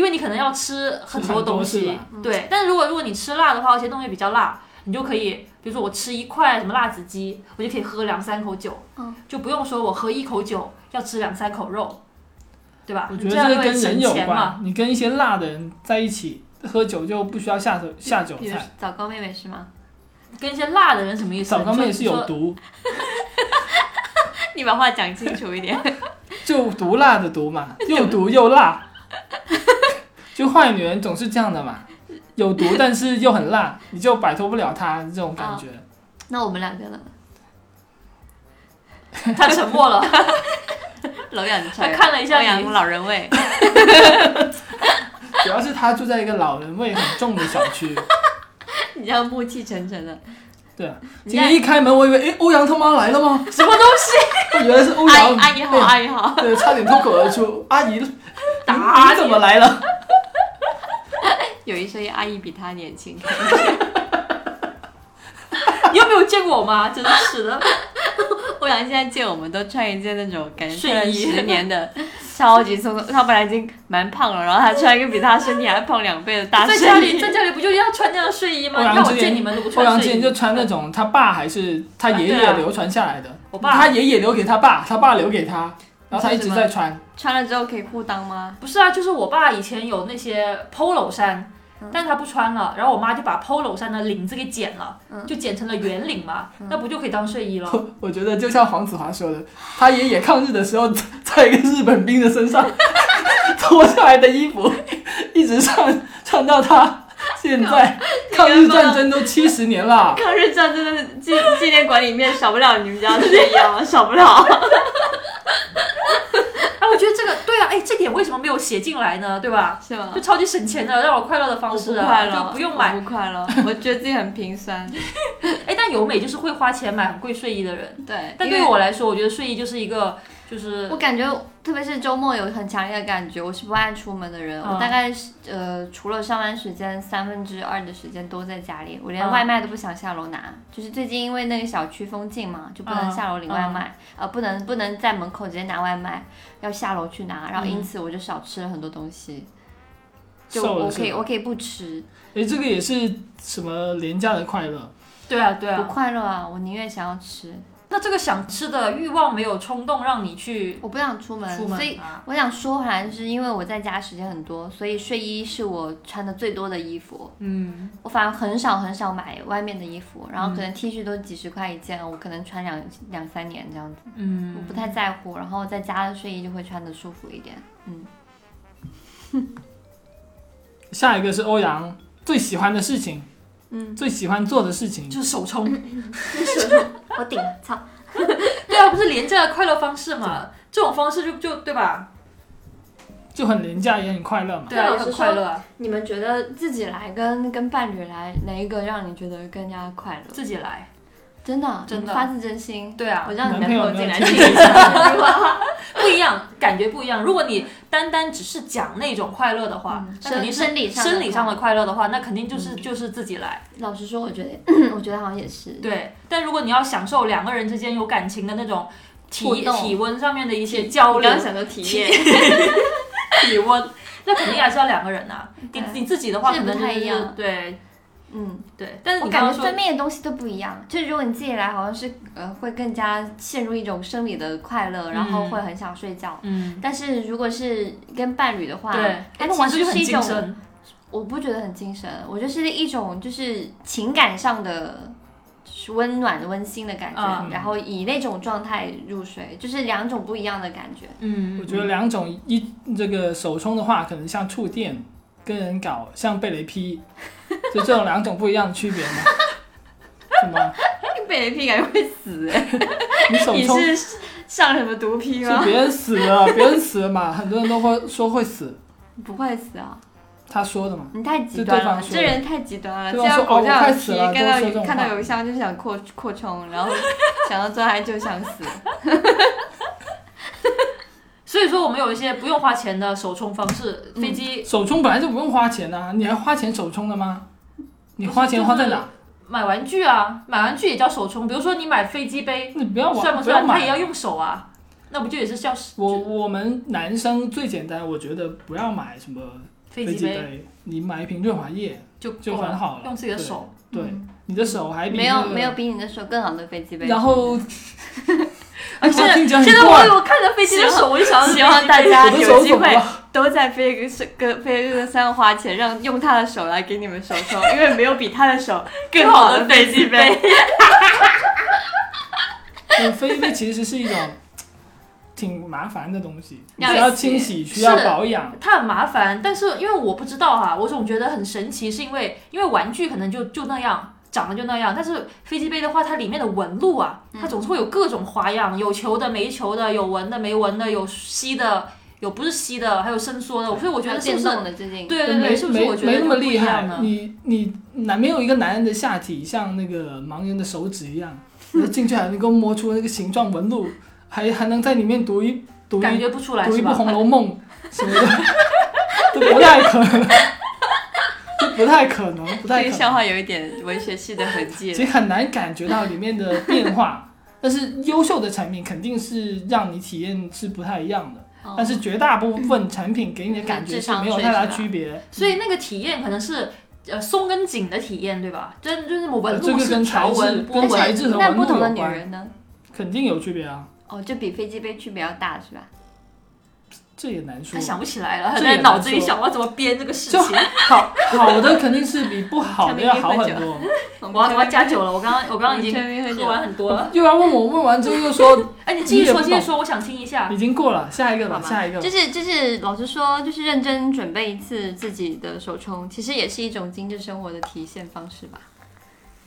因为你可能要吃很多东西对。但是如果如果你吃辣的话，有些东西比较辣，你就可以，比如说我吃一块什么辣子鸡，我就可以喝两三口酒，嗯，就不用说我喝一口酒要吃两三口肉，对吧？我觉得这跟人有省钱嘛。关，你跟一些辣的人在一起喝酒就不需要下酒下酒菜。枣糕妹妹是吗？*laughs* 跟一些辣的人什么意思？枣糕妹妹是有，毒，*laughs* 你把话讲清楚一点。*laughs* 就毒辣的毒嘛，又毒又辣。就坏女人总是这样的嘛，有毒但是又很辣，你就摆脱不了她这种感觉。那我们两个呢？你说他沉默了。*laughs* 楼阳他看了一下你欧阳老人味。*laughs* 主要是他住在一个老人味很重的小区。*laughs* 你这样暮气沉沉的。对啊，今天一开门我以为，哎，欧阳他妈来了吗？什么东西？我原来是欧阳。阿姨好，阿姨好。对，差点脱口而出，阿姨，打你怎么来了？有一说一，阿姨比他年轻。*laughs* 你有没有见过我妈？真是的，欧阳现在见我们都穿一件那种感觉穿了睡衣十年的超级松松，他本来已经蛮胖了，然后他穿一个比他身体还胖两倍的大睡在家里衣。在家里不就要穿这样的睡衣吗？欧让我见阳之前你们都不欧阳之穿睡衣。前就穿那种他爸还是他爷爷流传下来的，我爸他爷爷留给他爸，他爸留给他，然后他一直在穿。穿了之后可以裤裆吗？不是啊，就是我爸以前有那些 polo 衫，但是他不穿了，然后我妈就把 polo 衫的领子给剪了，嗯就剪成了圆领嘛，那不就可以当睡衣了？*laughs* 我觉得就像黄子华说的，他爷爷抗日的时候，在一个日本兵的身上 *laughs* 脱下来的衣服，一直穿穿到他现在。抗日战争都七十年了，*laughs* 抗日战争的纪纪念馆里面少不了你们家的睡衣啊，少不了。哎，我觉得这个对啊，哎，这点为什么没有写进来呢？对吧？是吗就？超级省钱的，让我快乐的方式我不快啊，乐，就不用买。不快乐，*laughs* 我觉得自己很平酸。哎，但由美就是会花钱买很贵睡衣的人，对，但对于我来说，我觉得睡衣就是一个就是我感觉，特别是周末有很强烈的感觉，我是不爱出门的人。嗯我大概是呃，除了上班时间，三分之二的时间都在家里，我连嗯外卖都不想下楼拿。就是最近因为那个小区封禁嘛，就不能嗯下楼领外卖，呃，不能不能在门口直接拿外卖，要下楼去拿。然后因此我就少吃了很多东西。就我可以我可以不吃，哎，这个也是什么廉价的快乐？对啊对啊不啊。快乐啊！我宁愿想要吃，那这个想吃的欲望没有冲动让你去我不想出门，出门所以啊？我想说回来，就是因为我在家时间很多，所以睡衣是我穿的最多的衣服。嗯，我反而很少很少买外面的衣服，然后可能 T 恤都几十块一件，我可能穿两两三年这样子，嗯我不太在乎。然后在家的睡衣就会穿的舒服一点。嗯，*laughs* 下一个是欧阳最喜欢的事情，嗯，最喜欢做的事情。就是手冲。*laughs* 我顶，操！对啊，不是廉价的快乐方式嘛？这种方式就就对吧？就很廉价，也很快乐嘛。对啊，也老实很快乐啊。你们觉得自己来跟跟伴侣来哪一个让你觉得更加快乐？自己来。真的，真的发自真心。对啊我，让你男男朋友进来听一下。*laughs* 不一样，感觉不一样。如果你单单只是讲那种快乐的话，嗯那肯定是生理上的生理上的快乐的话，那肯定就是、就是自己来。老实说，我觉得，*clears throat* 我觉得好像也是。对，但如果你要享受两个人之间有感情的那种体体温上面的一些交流体验，*laughs* 体温，那肯定还是要两个人呐、你你自己的话，可能就是不太一样对嗯，对。但是我感觉你刚刚说分泌的东西都不一样。就是如果你自己来，好像是呃会更加陷入一种生理的快乐，然后会很想睡觉。嗯，但是如果是跟伴侣的话，对，它那其实就是一种，我不觉得很精神，我觉得是一种就是情感上的温暖温馨的感觉，嗯然后以那种状态入睡，就是两种不一样的感觉。嗯，我觉得两种一这个手冲的话，可能像触电，跟人搞像被雷劈，就这种两种不一样的区别吗。什么？被雷劈感觉会死哎、你手冲你是上什么毒批吗？是别人死了，别人死了嘛，很多人都会说会死，*laughs* 不会死啊！他说的嘛。你太极端了，这人太极端了。对这样方说哦我狗这样皮，快死了看到看到话邮箱就想扩扩充，然后 *laughs* 想到做爱就想死。*laughs* 所以说说我们有一些不用花钱的手冲方式，飞机手冲本来就不用花钱啊，你还花钱手冲的吗？你花钱花在哪？买玩具啊，买玩具也叫手冲。比如说你买飞机杯，你不要玩，算不算？它不要买也要用手啊，那不就也是叫我我们男生最简单，我觉得不要买什么飞机杯杯，你买一瓶润滑液就就很好了。用自己的手。对，嗯你的手还比没有没有比你的手更好的飞机杯。然后，啊，这现在现在。我我看着飞机的手，我就想到希望飞机杯大家有机会？*laughs* 都在飞哥跟飞哥三花钱，让用他的手来给你们手抽，因为没有比他的手 *laughs* 更好的飞机杯。对 *laughs* 飞机杯其实是一种挺麻烦的东西，需要要清洗，需要保养。它很麻烦，但是因为我不知道哈、我总觉得很神奇，是因为因为玩具可能就就那样。长得就那样，但是飞机杯的话，它里面的纹路啊，它总是会有各种花样，有球的、没球的，有纹的、没纹的，有吸的，有不是吸的，还有伸缩的，所以我觉得是不电是？动的最近，对对对，没是不是？没我觉得没那么厉害呢。你你男没有一个男人的下体像那个盲人的手指一样，进去还能够摸出那个形状纹路，*laughs* 还还能在里面读一读一感觉不出来？读一部《红楼梦》什么的，*laughs* 都不太可能，就不太可能，*laughs* 不太可能。个笑话有一点文学系的痕迹其。实很难感觉到里面的变化，*laughs* 但是优秀的产品肯定是让你体验是不太一样的。哦但是绝大部分产品给你的感觉是没有太大区别。所以那个体验可能是呃松跟紧的体验，对吧？真就是那么纹呃这路是个跟材质条纹、波跟材纹，质和纹路那不同的，女人呢？肯定有区别啊，哦，就比飞机杯区别要大是吧？这也难说他。想不起来了，他在脑子里想我要怎么编这个事就情。好好的肯定是比不好的 *laughs* 要好很多。*laughs* 我要我要加酒了，我刚刚 *laughs* 我刚刚已经喝完很多了。又要问我，问完之后又说哎，你继续说，继续说，我想听一下。已经过了，下一个吧，下一个。就是就是，老实说，就是认真准备一次自己的手冲，其实也是一种精致生活的体现方式吧。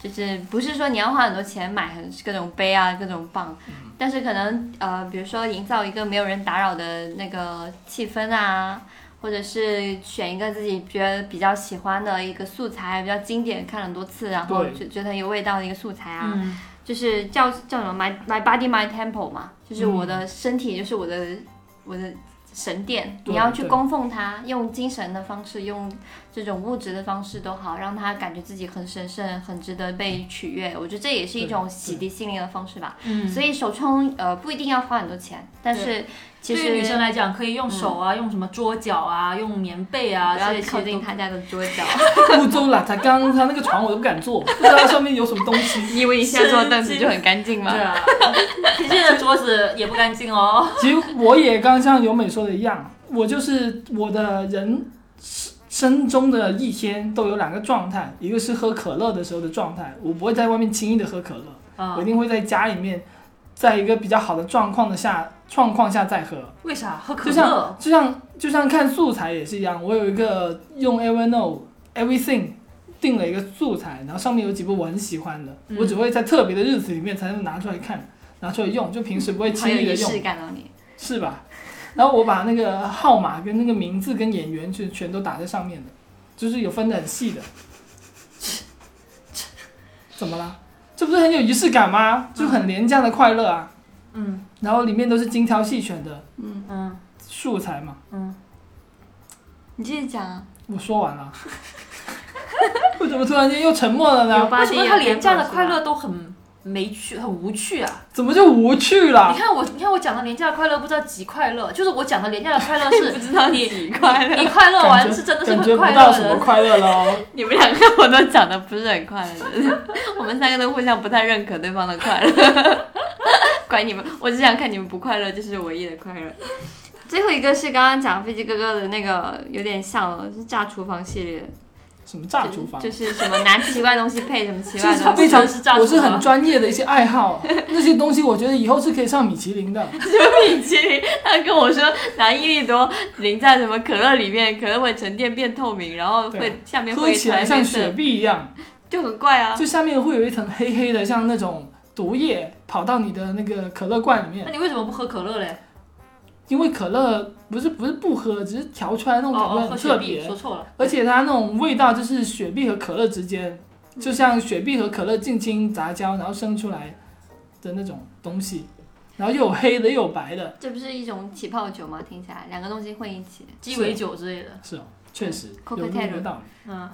就是不是说你要花很多钱买很各种杯啊、各种棒，但是可能呃，比如说营造一个没有人打扰的那个气氛啊，或者是选一个自己觉得比较喜欢的一个素材，比较经典，看了很多次，然后就觉觉得很有味道的一个素材啊，嗯，就是叫叫什么 my my body my temple 嘛，就是嗯我的身体就是我的我的神殿，你要去供奉它，用精神的方式，用这种物质的方式都好，让他感觉自己很神圣，很值得被取悦。我觉得这也是一种洗涤心灵的方式吧。嗯，所以手冲呃不一定要花很多钱，但是其实对于女生来讲，可以用手啊，用什么桌角啊，用棉被啊，不要这些靠近都他家的桌角。*laughs* 污糟邋遢，刚刚他那个床我都不敢坐，不知道上面有什么东西。*laughs* 你以为你现在坐的凳子就很干净吗？对啊，*laughs* 现在的桌子也不干净哦。其实我也刚像由美说的一样，我就是我的人生中的一天都有两个状态，一个是喝可乐的时候的状态，我不会在外面轻易的喝可乐，我一啊，定会在家里面，在一个比较好的状况的下状况下再喝。为啥喝可乐就像？就像就像看素材也是一样，我有一个用 Evernote Everything 定了一个素材，然后上面有几部我很喜欢的，嗯我只会在特别的日子里面才能拿出来看，拿出来用，就平时不会轻易的用。是吧？然后我把那个号码跟那个名字跟演员全全都打在上面的，就是有分的很细的。怎么了？这不是很有仪式感吗？就很廉价的快乐啊！嗯然后里面都是精挑细选的嗯嗯素材嘛。嗯，你继续讲啊。我说完了。*laughs* 为什么突然间又沉默了呢？为什么他廉价的快乐都很没趣、很无趣啊？怎么就无趣你？看我，你看我讲的廉价的快乐，不知道几快乐，就是我讲的廉价的快乐是 *laughs* 不知道你几快乐你快乐完是真的是感觉不会快到什么乐的。快乐了哦。*laughs* 你们两个我都讲的不是很快乐，*laughs* 我们三个都互相不太认可对方的快乐。管你们，我只想看你们不快乐，这是唯一的快乐。最后一个是刚刚讲飞机哥哥的那个，有点像了，是炸厨房系列，什么炸厨房？就是什么拿奇怪东西配什么奇怪的东西。非常是炸，我是很专业的一些爱好，那些东西我觉得以后是可以上米其林的。什么米其林，他跟我说拿益力多淋在什么可乐里面，可乐会沉淀变透明，然后会下面喝会起来像雪碧一样，就很怪啊。就下面会有一层黑黑的，像那种毒液跑到你的那个可乐罐里面。那你为什么不喝可乐嘞？因为可乐不是不是不喝，只是调出来那种感觉很特别，说错了。而且它那种味道就是雪碧和可乐之间，就像雪碧和可乐近亲杂交然后生出来的那种东西。然后又有黑的又有白的，这不是一种起泡酒吗？听起来两个东西混一起。鸡尾酒之类的。是哦，确实有那个道理。嗯，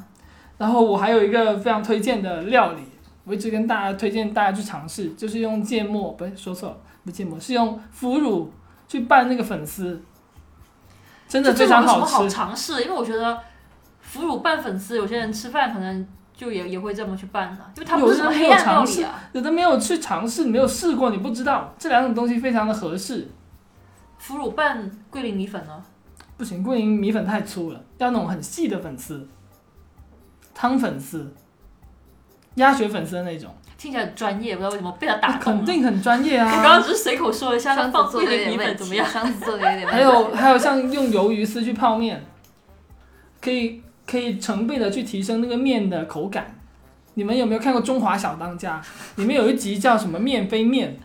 然后我还有一个非常推荐的料理，我一直跟大家推荐大家去尝试，就是用芥末，不是说错了，不是芥末，是用腐乳去拌那个粉丝，真的非常好种有什么好吃。尝试？因为我觉得腐乳拌粉丝，有些人吃饭可能就也也会这么去拌的，因为它不是什么黑暗料理啊。有的没有去尝试，没有试过，你不知道这两种东西非常的合适。腐乳拌桂林米粉呢？不行，桂林米粉太粗了，要那种很细的粉丝，汤粉丝、鸭血粉丝的那种，听起来很专业，不知道为什么被他打动了。肯定很专业啊我啊。*laughs* 刚刚只是随口说了一下，双 *laughs* 放桂子座的米点问题，粉怎么样？双子做的 *laughs* 有点问题。还有还有像用鱿鱼丝去泡面，可以可以成倍的去提升那个面的口感。你们有没有看过《中华小当家》？里面有一集叫什么“面非面”，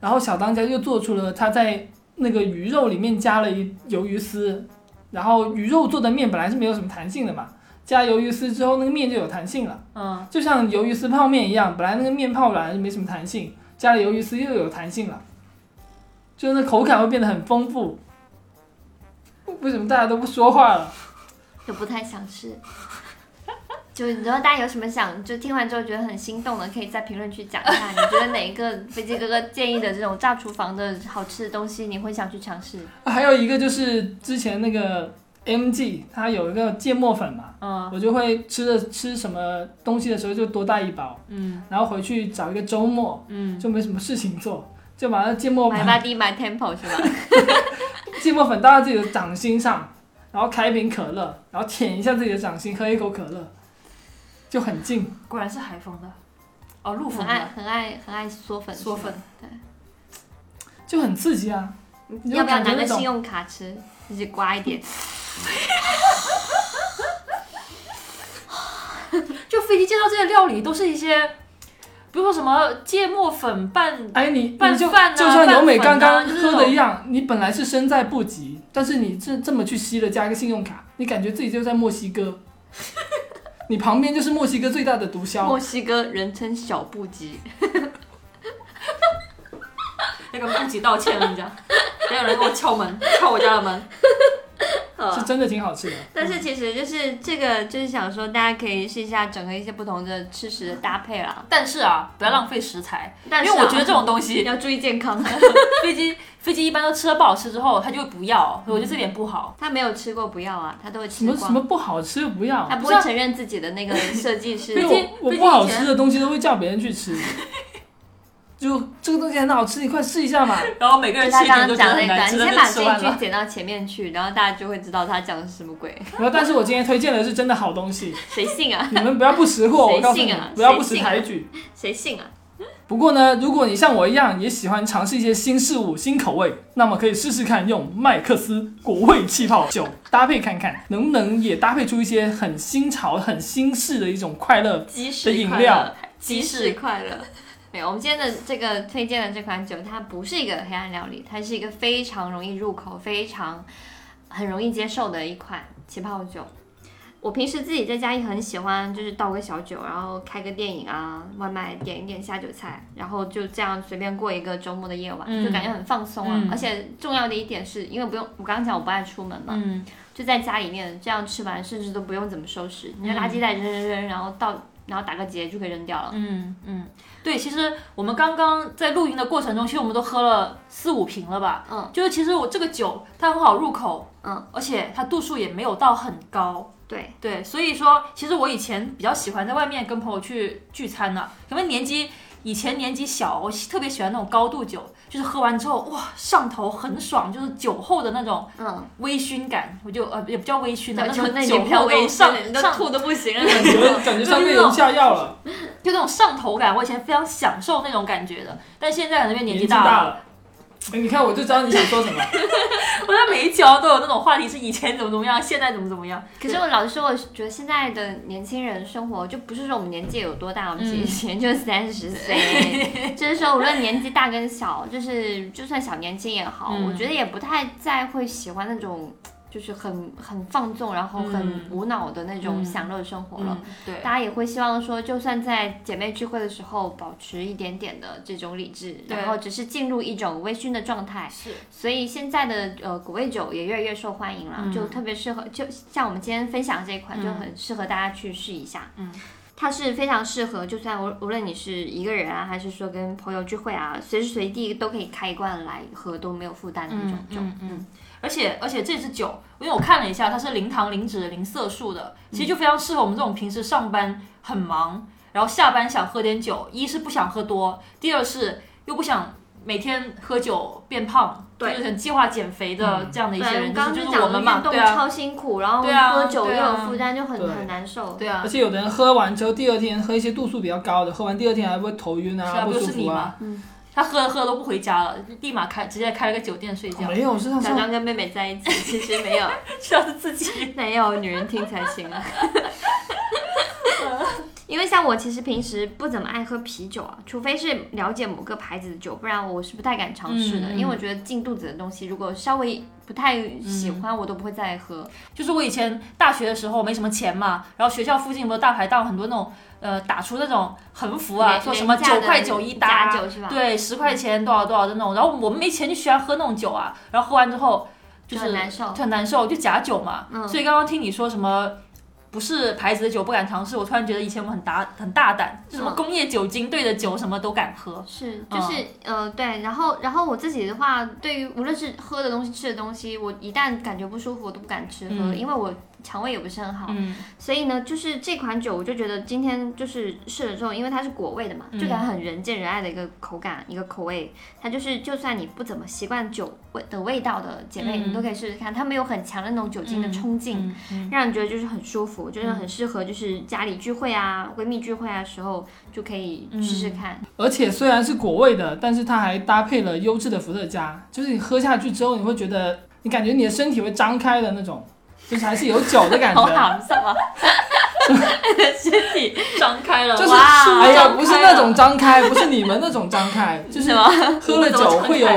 然后小当家又做出了他在那个鱼肉里面加了一鱿鱼丝，然后鱼肉做的面本来是没有什么弹性的嘛，加鱿鱼丝之后那个面就有弹性了。嗯，就像鱿鱼丝泡面一样，本来那个面泡软就没什么弹性，加了鱿鱼丝又有弹性了，就那口感会变得很丰富。为什么大家都不说话了？就不太想吃。就你知道大家有什么想就听完之后觉得很心动的，可以在评论区讲一下，你觉得哪一个飞机哥哥建议的这种炸厨房的好吃的东西，你会想去尝试？还有一个就是之前那个 MG，它有一个芥末粉嘛，嗯我就会吃的吃什么东西的时候就多带一包，嗯然后回去找一个周末嗯，就没什么事情做，*laughs* 就把那芥末买粉 body 买 tempo 是吧？*laughs* 芥末粉倒到自己的掌心上，然后开一瓶可乐，然后舔一下自己的掌心，喝一口可乐，就很近。果然是海风的，哦，陆很爱风的很爱很爱嗦粉，嗦粉，对就很刺激啊！你要不要拿个信用卡吃？自己刮一点。*laughs* 就飞机介绍这些料理都是一些，比如说什么芥末粉拌，哎，你拌饭啊就像由美刚刚喝的一样，你本来是身在不及，但是你这这么去吸了，加一个信用卡，你感觉自己就在墨西哥，*laughs* 你旁边就是墨西哥最大的毒枭墨。西哥人称小布吉，*laughs* 那个布吉道歉了，你讲，没有人给我敲门，敲我家的门。是真的挺好吃的，但是其实就是这个，就是想说大家可以试一下整个一些不同的吃食的搭配啦。但是啊，不要浪费食材，但是、啊、因为我觉得这种东西，*laughs* 要注意健康。*laughs* 飞机飞机一般都吃了不好吃之后，他就会不要，所以我觉得这点不好。他没有吃过不要啊，他都会什吃什么不好吃不要。他，不会承认自己的那个设计师。*laughs* 因为飞机飞机我我不好吃的东西都会叫别人去吃，就这个东西很好吃，你快试一下嘛。*laughs* 然后每个人就他刚刚吃一点都觉得很难吃，但你先把这。一句剪到前面去，然后大家就会知道他讲的是什么鬼。*laughs* 然后，但是我今天推荐的是真的好东西，谁信啊？你们不要不识货，谁我告诉你信啊，不要不识抬举。谁信啊？不过呢，如果你像我一样也喜欢尝试一些新事物、新口味，那么可以试试看用麦克斯果味气泡酒搭配看看，能不能也搭配出一些很新潮、很新式的一种快乐。鸡的饮料，鸡翅快乐。没有，我们今天的这个推荐的这款酒，它不是一个黑暗料理，它是一个非常容易入口、非常很容易接受的一款起泡酒。我平时自己在家也很喜欢，就是倒个小酒，然后开个电影啊，外卖点一点下酒菜，然后就这样随便过一个周末的夜晚，嗯就感觉很放松啊。嗯而且重要的一点是，因为不用，我刚刚讲我不爱出门嘛，嗯，就在家里面这样吃完，甚至都不用怎么收拾，你就垃圾袋扔扔扔，然后倒，然后打个结就可以扔掉了。嗯嗯，对，其实我们刚刚在录音的过程中，其实我们都喝了四五瓶了吧？嗯，就是其实我这个酒它很好入口，嗯，而且它度数也没有到很高。对，对，所以说其实我以前比较喜欢在外面跟朋友去聚餐呢、可能年纪以前年纪小，我特别喜欢那种高度酒，就是喝完之后哇上头很爽，就是酒后的那种嗯，微醺感，我就呃也不叫微醺的，那就种酒后上上吐的不行了。感觉感觉像被人下药了，就那种上头感，我以前非常享受那种感觉的，但现在可能因为年纪大大了，你看我就知道你想说什么。*laughs* 我在每一条都有那种话题，是以前怎么怎么样，现在怎么怎么样。可是我老实说，我觉得现在的年轻人生活，就不是说我们年纪有多大，我们以前就三十岁，*laughs* 就是说无论年纪大跟小，就是就算小年轻也好，嗯我觉得也不太再会喜欢那种就是很很放纵，然后很嗯无脑的那种嗯享乐生活了。嗯，对，大家也会希望说，就算在姐妹聚会的时候保持一点点的这种理智，然后只是进入一种微醺的状态。是，所以现在的呃果味酒也越来越受欢迎了，嗯就特别适合，就像我们今天分享这一款，嗯就很适合大家去试一下。嗯，它是非常适合，就算无无论你是一个人啊，还是说跟朋友聚会啊，随时随地都可以开一罐来喝，都没有负担的那种酒。嗯嗯。而且而且这支酒，因为我看了一下，它是零糖、零脂、零色素的，嗯其实就非常适合我们这种平时上班很忙，然后下班想喝点酒，一是不想喝多，第二是又不想每天喝酒变胖，对就是很计划减肥的这样的一些人，刚刚就是我们嘛，运动对啊，超辛苦，然后喝酒又有负担，就很很难受。对啊而，且有的人喝完之后，第二天喝一些度数比较高的，喝完第二天还会头晕是啊，啊，不舒服啊。，他喝着喝着都不回家了，立马开直接开了个酒店睡觉，没有，是上上小张跟妹妹在一起，其实没有，需 *laughs* 要是自己。没有，女人听才行啊。*laughs* 因为像我其实平时不怎么爱喝啤酒啊，除非是了解某个牌子的酒，不然我是不太敢尝试的。因为我觉得进肚子的东西，如果稍微不太喜欢，我都不会再喝。就是我以前大学的时候没什么钱嘛，然后学校附近不是大排档很多那种呃打出那种横幅啊，说什么九块九一打假，酒是吧？对，十块钱多少多少的那种，然后我们没钱就喜欢喝那种酒啊，然后喝完之后就就是很难受就很难受，就假酒嘛。嗯所以刚刚听你说什么。不是牌子的酒不敢尝试，我突然觉得以前我很大很大胆，就什么嗯。工业酒精兑的酒什么都敢喝。是，就是、呃，对，然后然后我自己的话，对于无论是喝的东西、吃的东西，我一旦感觉不舒服，我都不敢吃喝，嗯。因为我肠胃也不是很好。嗯所以呢，就是这款酒，我就觉得今天就是试了之后，因为它是果味的嘛，嗯就感觉很人见人爱的一个口感，一个口味。它就是，就算你不怎么习惯酒味的味道的姐妹，嗯你都可以试试看。它没有很强的那种酒精的冲劲，让你觉得就是很舒服，就是很适合就是家里聚会啊、闺蜜聚会啊时候就可以试试看。而且虽然是果味的，但是它还搭配了优质的伏特加，就是你喝下去之后，你会觉得你感觉你的身体会张开的那种，就是还是有酒的感好觉。好什么？*laughs* 身体张开了，就是哇哎呀，不是那种张开，不是你们那种张开，*laughs* 就是吗？喝了酒会有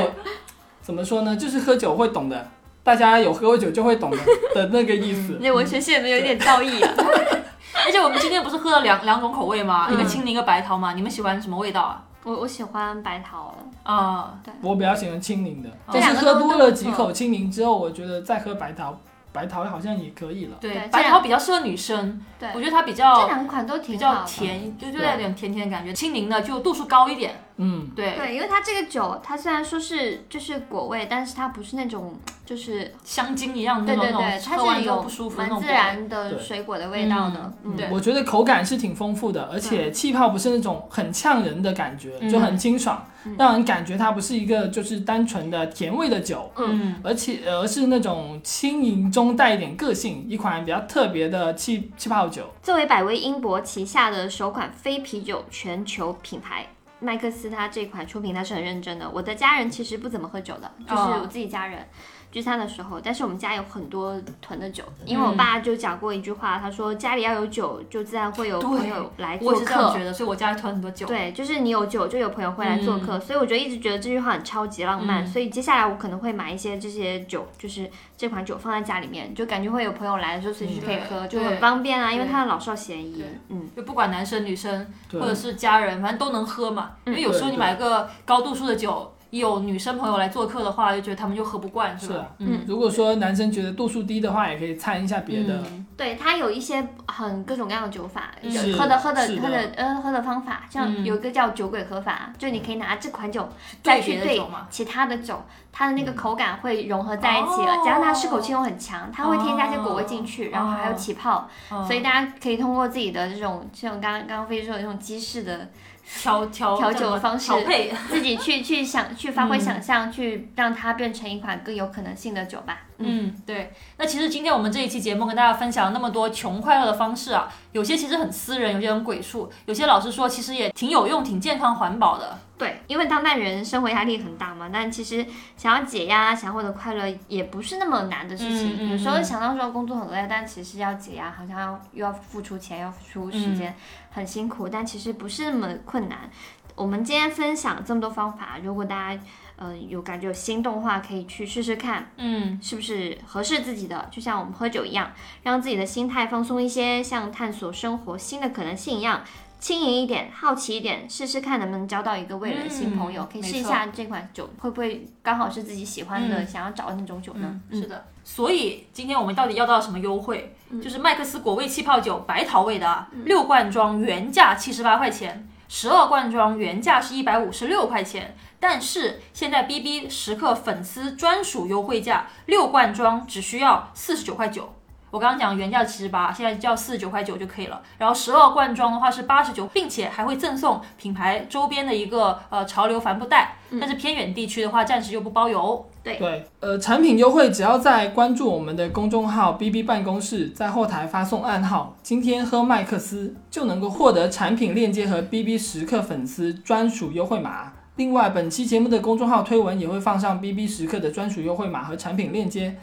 怎么说呢？就是喝酒会懂的，大家有喝过酒就会懂的的那个意思。那文学系有没有一点造诣啊？*laughs* 而且我们今天不是喝了两两种口味吗？嗯一个青柠，一个白桃嘛。你们喜欢什么味道啊？我我喜欢白桃，啊、我比较喜欢青柠的，这但是喝多了几口青柠之后，我觉得再喝白桃，白桃好像也可以了。对对，白桃比较适合女生，对我觉得它比较这两款都挺比。较甜，就就对有点甜甜的感觉。青柠的就度数高一点，嗯，对，对，因为它这个酒，它虽然说是就是果味，但是它不是那种就是香精一样的对对对，那种那种，它是有之后不舒服的那蛮自。然的水果的味道的。嗯对我觉得口感是挺丰富的，而且气泡不是那种很呛人的感觉，嗯就很清爽，让人感觉它不是一个就是单纯的甜味的酒，嗯，而且而是那种轻盈中带一点个性，一款比较特别的气气泡酒。作为百威英博旗下的首款非啤酒全球品牌。麦克斯他这款出品他是很认真的。我的家人其实不怎么喝酒的，就是哦我自己家人聚餐的时候，但是我们家有很多囤的酒，因为我爸就讲过一句话，他说家里要有酒，就自然会有朋友来做客我是这样。觉得，所以我家里囤很多酒。对，就是你有酒，就有朋友会来做客，所以我觉得一直觉得这句话很超级浪漫，嗯所以接下来我可能会买一些这些酒，就是这款酒放在家里面，就感觉会有朋友来的时候随时可以喝，就很方便啊，因为它的老少咸宜。嗯，就不管男生女生或者是家人，反正都能喝嘛。因为有时候你买个高度数的酒，有女生朋友来做客的话，就觉得他们就喝不惯，是吧？是啊？嗯，如果说男生觉得度数低的话，也可以掺一下别的。嗯。对，它有一些很各种各样的酒法，喝的喝的喝的呃喝的方法，像嗯。有一个叫酒鬼喝法，就你可以拿这款酒再去对别的酒嘛。其他的酒，它的那个口感会融合在一起加上它适口性又很强，它会添加一些果味进去，然后还有起泡，嗯所以大家可以通过自己的这种像刚刚刚刚飞说的这种机式的调调调酒的方式配。自己去去想去发挥想象，去让它变成一款更有可能性的酒吧。嗯，对。那其实今天我们这一期节目跟大家分享了那么多穷快乐的方式啊，有些其实很私人，有些很鬼畜，有些老实说其实也挺有用、挺健康、环保的。对，因为当代人生活压力很大嘛，但其实想要解压、想要获得快乐，也不是那么难的事情。嗯嗯有时候嗯想到说工作很累，但其实要解压，好像要又要付出钱，要付出时间，很辛苦，但其实不是那么困难。我们今天分享这么多方法，如果大家呃有感觉有心动的话，可以去试试看，嗯，是不是合适自己的。就像我们喝酒一样，让自己的心态放松一些，像探索生活新的可能性一样。轻盈一点，好奇一点，试试看能不能交到一个未来的新朋友，嗯可以试一下这款酒会不会刚好是自己喜欢的、想要找的那种酒呢？嗯，是的。所以今天我们到底要到什么优惠？就是麦克斯果味气泡酒，白桃味的啊，六罐装原价七十八块钱，十二罐装原价是一百五十六块钱。但是现在 B B 时刻粉丝专属优惠价，六罐装只需要四十九块九。我刚刚讲原价七十八，现在只要四十九块九就可以了。然后十二罐装的话是八十九，并且还会赠送品牌周边的一个呃潮流帆布袋。但是偏远地区的话，暂时又不包邮。对对，呃，产品优惠只要在关注我们的公众号 “BB 办公室”，在后台发送暗号“今天喝麦克斯”，就能够获得产品链接和 BB 时刻粉丝专属优惠码。另外，本期节目的公众号推文也会放上 BB 时刻的专属优惠码和产品链接。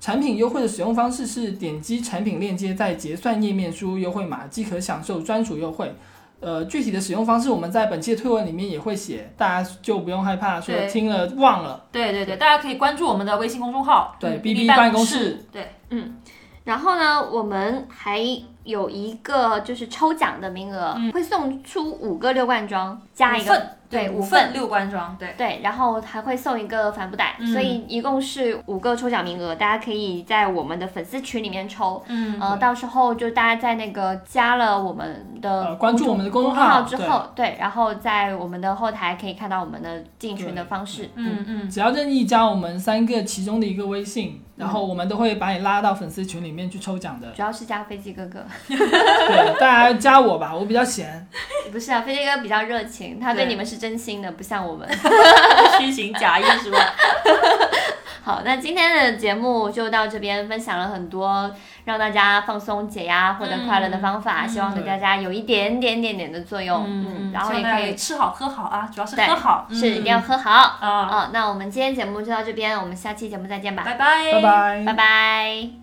产品优惠的使用方式是点击产品链接，在结算页面输入优惠码即可享受专属优惠。呃，具体的使用方式我们在本期的推文里面也会写，大家就不用害怕说听了忘了。对对对，大家可以关注我们的微信公众号，对嗯 BB 办办公室。对，嗯，然后呢，我们还有一个就是抽奖的名额，会送出五个六罐装加一个对五五份六罐装，对。对，然后还会送一个帆布袋，所以一共是五个抽奖名额，大家可以在我们的粉丝群里面抽。嗯，呃，到时候就大家在那个加了我们的呃关注我们的公公众号之后，对，然后在我们的后台可以看到我们的进群的方式。嗯嗯，只要任意加我们三个其中的一个微信，然后我们都会把你拉到粉丝群里面去抽奖的。主要是加飞机哥哥，对，大家加我吧，我比较闲。*laughs* 不是啊，飞机哥哥比较热情，他对对你们是真心的，不像我们。*laughs* 虚情假意是吧？*laughs* 好，那今天的节目就到这边，分享了很多让大家放松、解压、获得快乐的方法，希望对大家有一点点点点的作用。嗯，然后也可以吃好喝好啊，主要是对喝好，是一定要嗯喝好。啊，啊、那我们今天节目就到这边，我们下期节目再见吧，拜拜，拜拜。拜拜